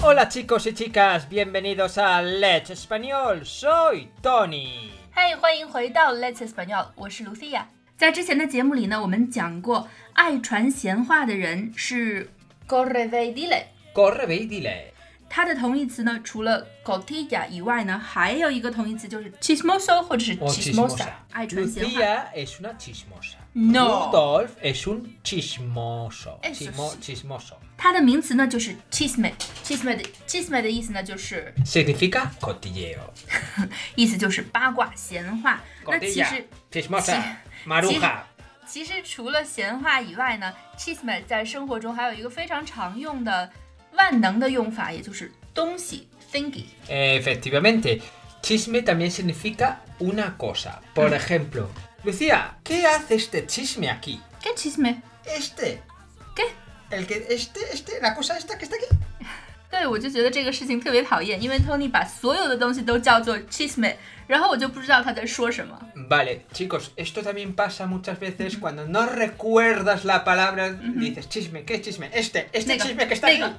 Hola chicos y chicas, bienvenidos a Let's Español. Soy Tony. 嗨，欢迎回到 Let's Español，我是 Lucia。在之前的节目里呢，我们讲过，爱传闲话的人是 corre ve dile。 Corre, ve y dile. 它的同义词呢，除了 cotilla 以外呢，还有一个同义词就是 chismoso 或者是 chismosa，chismosa. 爱传闲话。Lucía es una chismosa. No. Rudolf es un chismoso. Chismoso. 它的名词呢就是 chisme，chisme 的 chisme 的意思呢就是，Significa cotilleo. 意思就是八卦闲话。那其实 Chismosa. Maruja. 其实除了闲话以外呢，chisme 在生活中还有一个非常常用的万能的用法，也就是东西 thingy。 Efectivamente, chisme también significa una cosa. Por ejemplo, Lucía, ¿qué hace este chisme aquí? 跟 chisme， Este. ¿Qué? El que, este, este, la cosa esta que está aquí. 对我就觉得这个事情特别讨厌，因为 Tony 把所有的东西都叫做 chisme，然后我就不知道他在说什么。 Vale, chicos, esto también pasa muchas veces cuando no recuerdas la palabra, dices chisme, ¿qué chisme? Este, este Nega, chisme que está nega, aquí.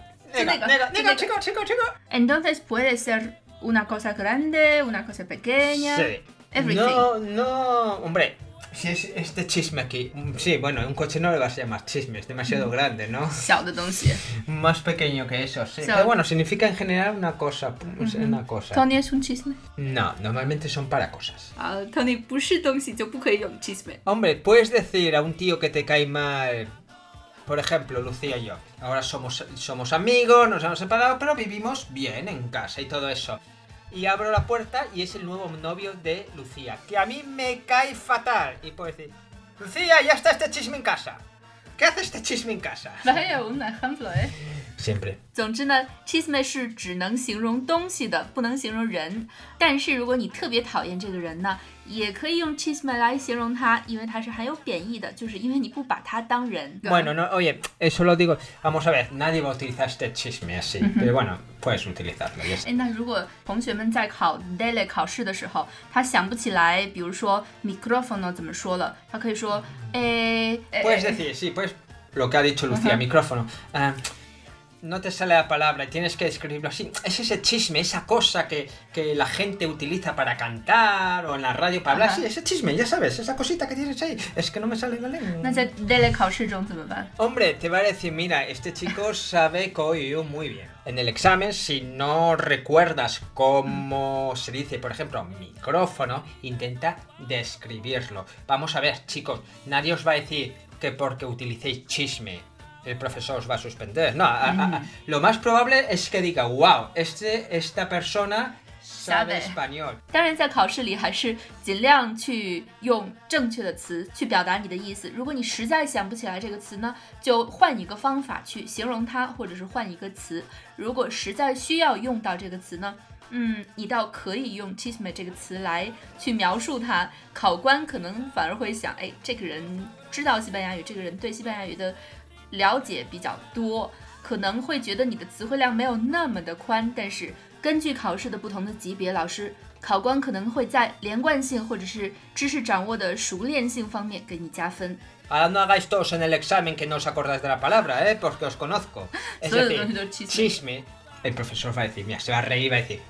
chico. Entonces puede ser una cosa grande, una cosa pequeña. Sí. Everything. No, no, hombre. Si es este chisme aquí. Mm, sí, bueno, un coche no le vas a llamar chisme, es demasiado mm. grande, ¿no? Más pequeño que eso, sí. Pero bueno, significa en general una cosa. Pues, una cosa. ¿Tony es un chisme? No, normalmente son para cosas. Uh, Tony, Hombre, puedes decir a un tío que te cae mal Por ejemplo, Lucía y yo. Ahora somos, somos amigos, nos hemos separado, pero vivimos bien en casa y todo eso. Y abro la puerta y es el nuevo novio de Lucía, que a mí me cae fatal. Y puedo decir, Lucía, ya está este chisme en casa. ¿Qué hace este chisme en casa? 没有 un ejemplo 哎。 Siempre. 总之呢，chisme 是只能形容东西的，不能形容人。但是如果你特别讨厌这个人呢， 也可以用 chisme 来形容它，因为它是含有贬义的，就是因为你不把它当人。Bueno, no, oye, eso lo digo. Vamos a ver, nadie va a utilizar este chisme así. Pero bueno, puedes utilizarlo. 哎，那如果同学们在考 daily 考试的时候，他想不起来，比如说 microphone 怎么说了，他可以说，诶，诶 Puedes decir, sí, pues lo que ha dicho Lucía, micrófono. no te sale la palabra y tienes que describirlo así. Es ese chisme, esa cosa que, que la gente utiliza para cantar o en la radio para hablar. Ajá. Sí, ese chisme, ya sabes, esa cosita que tienes ahí. Es que no me sale la lengua. Hombre, te va a decir, mira, este chico sabe Koyu muy bien. En el examen, si no recuerdas cómo se dice, por ejemplo, micrófono, intenta describirlo. Vamos a ver, chicos, nadie os va a decir que porque utilicéis chisme el profesor os va a suspender. No, a- a- a- lo más probable es que diga, wow, este, esta persona sabe Sabe. español. 当然，在考试里还是尽量去用正确的词去表达你的意思。如果你实在想不起来这个词呢，就换一个方法去形容它，或者是换一个词。如果实在需要用到这个词呢，嗯，你倒可以用 chisme 这个词来去描述它。考官可能反而会想，哎，这个人知道西班牙语，这个人对西班牙语的 了解比较多，可能会觉得你的词汇量没有那么的宽，但是根据考试的不同的级别，老师考官可能会在连贯性或者是知识掌握的熟练性方面给你加分。Ahora no hagáis todos en el examen que no os acordáis de la palabra, ¿eh? Porque os conozco. Es Solo decir, conozco chisme. chisme. El profesor va a decir, mira, se va a reír y va a decir.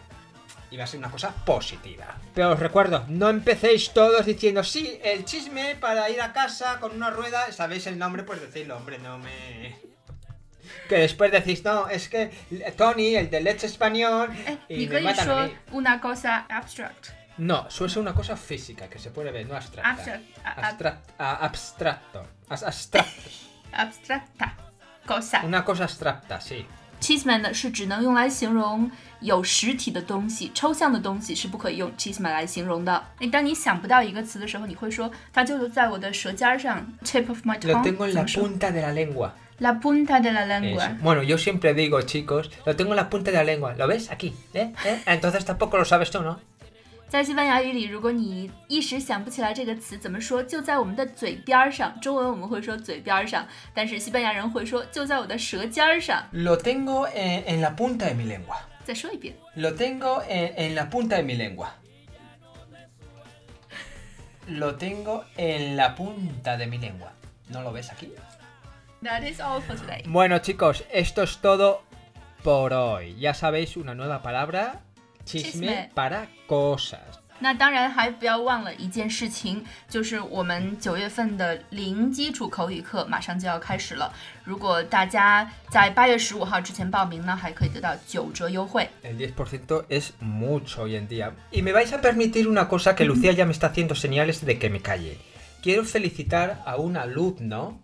y va a ser una cosa positiva. Pero os recuerdo, no empecéis todos diciendo, sí, el chisme para ir a casa con una rueda, sabéis el nombre, pues decidlo, hombre, no me... Que después decís, no, es que Tony, el de Leche Español, eh, y me matan a mí. una cosa abstract. No, eso es una cosa física que se puede ver, no abstracta. Abstract, abstract, abstracto. Abstracto. abstracta. Cosa. Una cosa abstracta, sí. Chisme 呢是只能用来形容有实体的东西，抽象的东西是不可以用 Cheeseman 来形容的。哎，当你想不到一个词的时候，你会说它就在我的舌尖儿上，tip of my tongue。tengo en la punta de la lengua. La punta de la lengua。Bueno, yo siempre digo, chicos, lo tengo en la punta de la lengua. ¿Lo ves? Aquí. ¿Eh? ¿Eh? Entonces tampoco lo sabes tú, ¿no? 在西班牙语里，如果你一时想不起来这个词怎么说，就在我们的嘴边儿上。中文我们会说嘴边儿上，但是西班牙人会说就在我的舌尖儿上。 Lo tengo en, en la punta de mi lengua. 再说一遍， Lo tengo en, en la punta de mi lengua. lo tengo en la punta de mi lengua. ¿No lo ves aquí? That is all for today. Bueno chicos, esto es todo por hoy. Ya sabéis una nueva palabra, chisme, Chisme. para cosas. 那当然还不要忘了一件事情，就是我们九月份的零基础口语课马上就要开始了。如果大家在八月十五号之前报名呢，还可以得到九折优惠。 El 10% es mucho hoy en día. Y me vais a permitir una cosa que Lucía ya me está haciendo señales de que me calle. Quiero felicitar a un alumno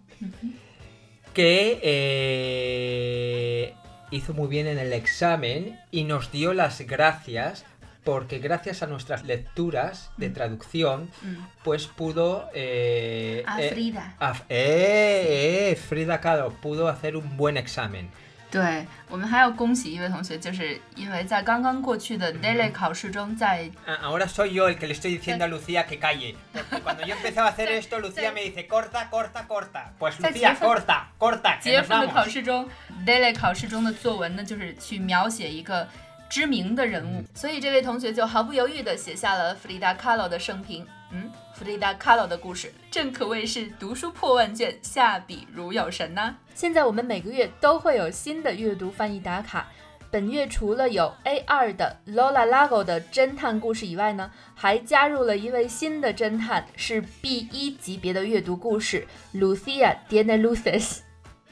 que eh, hizo muy bien en el examen y nos dio las gracias porque gracias a nuestras lecturas de mm. traducción, mm. pues pudo... Eh, a eh, Frida. Eh, a, eh, Frida Kahlo pudo hacer un buen examen. 对我们还要恭喜一位同学，就是因为在刚刚过去的 Daily 考试中，在 Ah, Ahora soy yo el que le estoy diciendo a Lucía que calle. Cuando yo empezaba a hacer esto, Lucía me dice, corta, corta, corta. Pues Lucía, corta, corta, 几 que 月 nos 份的考试中，Daily 考试中的作文呢，就是去描写一个知名的人物，所以这位同学就毫不犹豫地写下了弗里达·卡洛的生平。嗯，弗里达·卡洛的故事，正可谓是读书破万卷，下笔如有神呐、现在我们每个月都会有新的阅读翻译打卡。本月除了有 A 二的 Lola Lago 的侦探故事以外呢，还加入了一位新的侦探，是 B 一级别的阅读故事 Lucia d i e n e Luces。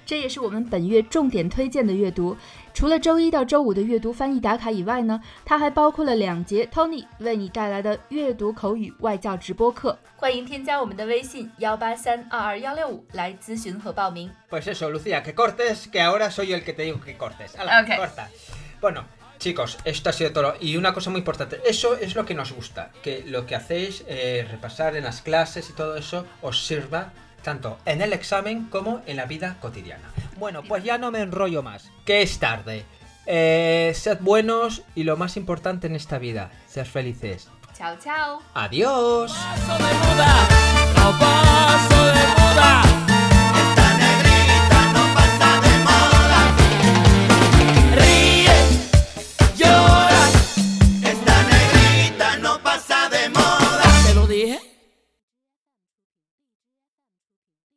这也是我们本月重点推荐的阅读。除了周一到周五的阅读翻译打卡以外呢，它还包括了两节 Tony 为你带来的阅读口语外教直播课。欢迎添加我们的微信幺八三二二幺六五来咨询和报名。Pues eso, Lucía, que cortes, que ahora soy yo el que te digo que cortes. Ala, Ok. corta. Bueno, chicos, esto ha sido todo. Y una cosa muy importante, eso es lo que nos gusta, que lo que hacéis, eh, repasar en las clases y todo eso, os sirva tanto en el examen como en la vida cotidiana. Bueno, pues ya no me enrollo más, que es tarde. Eh, sed buenos y lo más importante en esta vida, sed felices. 悄悄。Adiós. Paso de moda, no